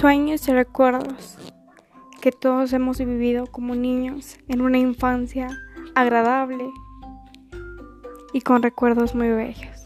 Sueños y recuerdos que todos hemos vivido como niños en una infancia agradable y con recuerdos muy bellos.